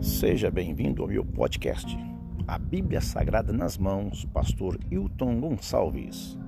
Seja bem-vindo ao meu podcast, A Bíblia Sagrada nas Mãos, Pastor Hilton Gonçalves.